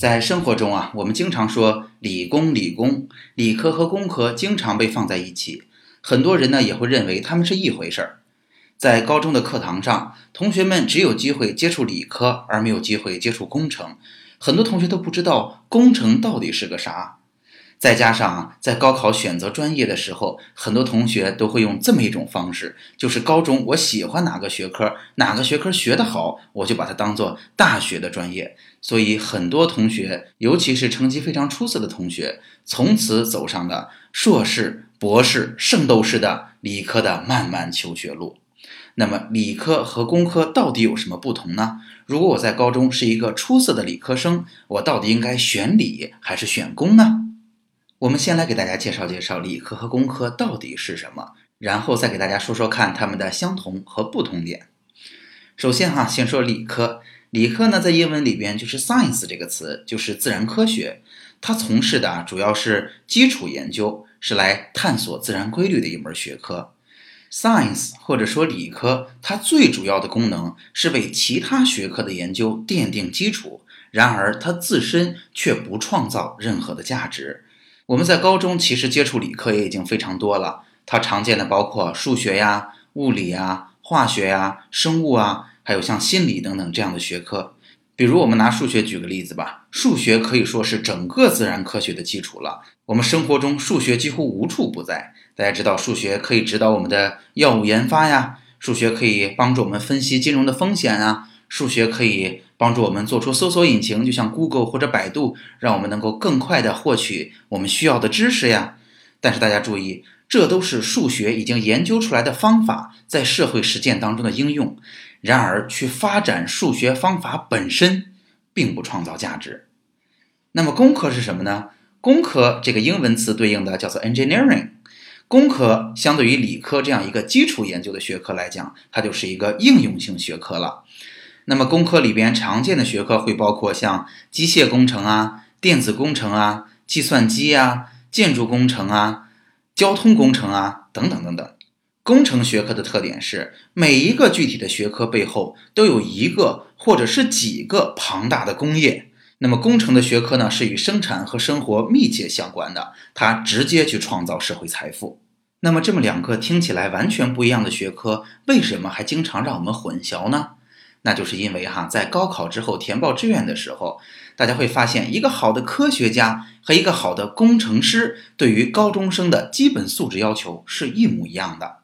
在生活中啊，我们经常说理工理工，理科和工科经常被放在一起，很多人呢也会认为他们是一回事儿。在高中的课堂上，同学们只有机会接触理科，而没有机会接触工程，很多同学都不知道工程到底是个啥。再加上在高考选择专业的时候，很多同学都会用这么一种方式，就是高中我喜欢哪个学科，哪个学科学得好，我就把它当做大学的专业。所以很多同学，尤其是成绩非常出色的同学，从此走上了硕士、博士、圣斗士的理科的漫漫求学路。那么，理科和工科到底有什么不同呢？如果我在高中是一个出色的理科生，我到底应该选理还是选工呢？我们先来给大家介绍介绍理科和工科到底是什么，然后再给大家说说看它们的相同和不同点。首先哈，先说理科。理科呢，在英文里边就是 science 这个词，就是自然科学。它从事的主要是基础研究，是来探索自然规律的一门学科。science 或者说理科，它最主要的功能是为其他学科的研究奠定基础，然而它自身却不创造任何的价值。我们在高中其实接触理科也已经非常多了，它常见的包括数学呀、物理呀、化学呀、生物啊，还有像心理等等这样的学科。比如我们拿数学举个例子吧，数学可以说是整个自然科学的基础了。我们生活中数学几乎无处不在。大家知道，数学可以指导我们的药物研发呀，数学可以帮助我们分析金融的风险啊，数学可以。帮助我们做出搜索引擎，就像 Google 或者百度，让我们能够更快地获取我们需要的知识呀。但是大家注意，这都是数学已经研究出来的方法在社会实践当中的应用。然而，去发展数学方法本身，并不创造价值。那么，工科是什么呢？工科这个英文词对应的叫做 engineering。工科相对于理科这样一个基础研究的学科来讲，它就是一个应用性学科了。那么，工科里边常见的学科会包括像机械工程啊、电子工程啊、计算机啊、建筑工程啊、交通工程啊等等等等。工程学科的特点是，每一个具体的学科背后都有一个或者是几个庞大的工业。那么，工程的学科呢，是与生产和生活密切相关的，它直接去创造社会财富。那么，这么两个听起来完全不一样的学科，为什么还经常让我们混淆呢？那就是因为哈，在高考之后填报志愿的时候，大家会发现，一个好的科学家和一个好的工程师对于高中生的基本素质要求是一模一样的。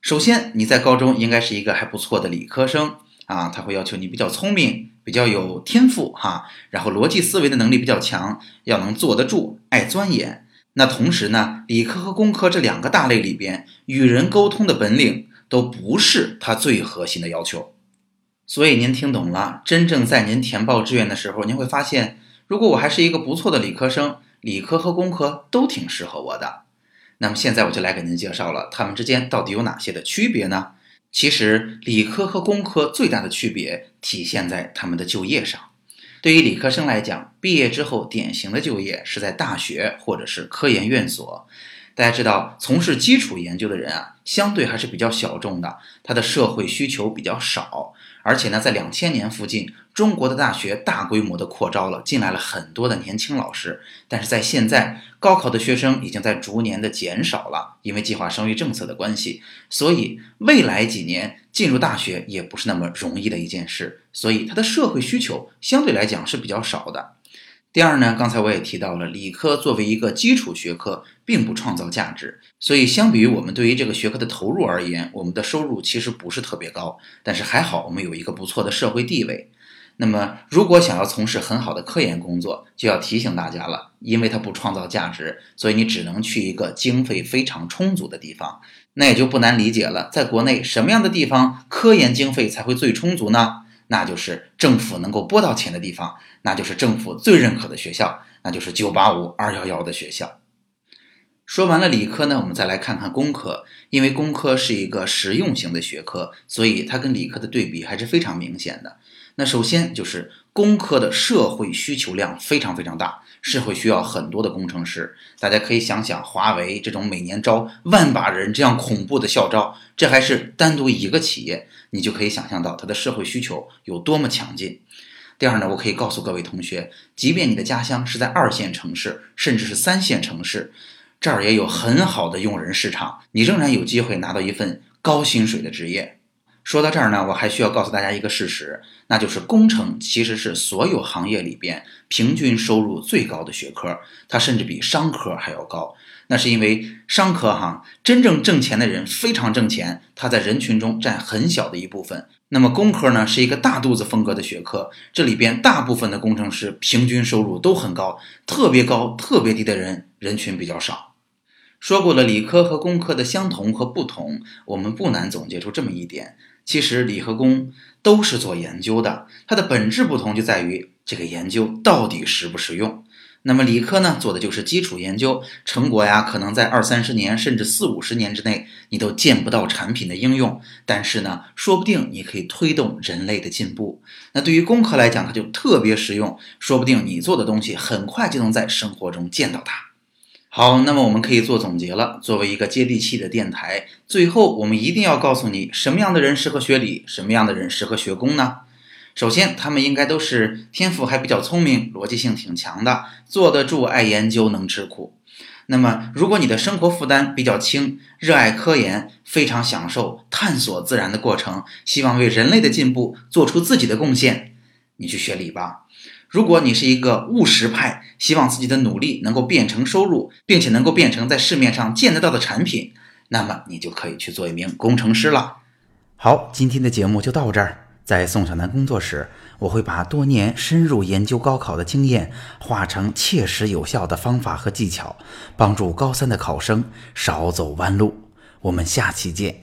首先，你在高中应该是一个还不错的理科生啊，他会要求你比较聪明，比较有天赋哈，然后逻辑思维的能力比较强，要能坐得住，爱钻研。那同时呢，理科和工科这两个大类里边，与人沟通的本领都不是他最核心的要求。所以您听懂了，真正在您填报志愿的时候，您会发现，如果我还是一个不错的理科生，理科和工科都挺适合我的。那么现在我就来给您介绍了，他们之间到底有哪些的区别呢？其实，理科和工科最大的区别体现在他们的就业上。对于理科生来讲，毕业之后典型的就业是在大学或者是科研院所。大家知道，从事基础研究的人啊，相对还是比较小众的，他的社会需求比较少。而且呢，在两千年附近，中国的大学大规模的扩招了，进来了很多的年轻老师。但是在现在，高考的学生已经在逐年的减少了，因为计划生育政策的关系。所以未来几年进入大学也不是那么容易的一件事。所以它的社会需求相对来讲是比较少的。第二呢，刚才我也提到了，理科作为一个基础学科，并不创造价值，所以相比于我们对于这个学科的投入而言，我们的收入其实不是特别高。但是还好，我们有一个不错的社会地位。那么，如果想要从事很好的科研工作，就要提醒大家了，因为它不创造价值，所以你只能去一个经费非常充足的地方。那也就不难理解了，在国内什么样的地方科研经费才会最充足呢？那就是政府能够拨到钱的地方，那就是政府最认可的学校，那就是九八五、二幺幺的学校。说完了理科呢，我们再来看看工科。因为工科是一个实用型的学科，所以它跟理科的对比还是非常明显的。那首先就是工科的社会需求量非常非常大，是会需要很多的工程师。大家可以想想，华为这种每年招万把人这样恐怖的校招，这还是单独一个企业，你就可以想象到它的社会需求有多么强劲。第二呢，我可以告诉各位同学，即便你的家乡是在二线城市，甚至是三线城市。这儿也有很好的用人市场，你仍然有机会拿到一份高薪水的职业。说到这儿呢，我还需要告诉大家一个事实，那就是工程其实是所有行业里边平均收入最高的学科，它甚至比商科还要高。那是因为商科哈真正挣钱的人非常挣钱，他在人群中占很小的一部分。那么工科呢是一个大肚子风格的学科，这里边大部分的工程师平均收入都很高，特别高、特别低的人人群比较少。说过了理科和工科的相同和不同，我们不难总结出这么一点：其实理和工都是做研究的，它的本质不同就在于这个研究到底实不实用。那么理科呢，做的就是基础研究，成果呀，可能在二三十年甚至四五十年之内，你都见不到产品的应用。但是呢，说不定你可以推动人类的进步。那对于工科来讲，它就特别实用，说不定你做的东西很快就能在生活中见到它。好，那么我们可以做总结了。作为一个接地气的电台，最后我们一定要告诉你，什么样的人适合学理，什么样的人适合学工呢？首先，他们应该都是天赋还比较聪明，逻辑性挺强的，坐得住，爱研究，能吃苦。那么，如果你的生活负担比较轻，热爱科研，非常享受探索自然的过程，希望为人类的进步做出自己的贡献，你去学理吧。如果你是一个务实派，希望自己的努力能够变成收入，并且能够变成在市面上见得到的产品，那么你就可以去做一名工程师了。好，今天的节目就到这儿。在宋小南工作室，我会把多年深入研究高考的经验化成切实有效的方法和技巧，帮助高三的考生少走弯路。我们下期见。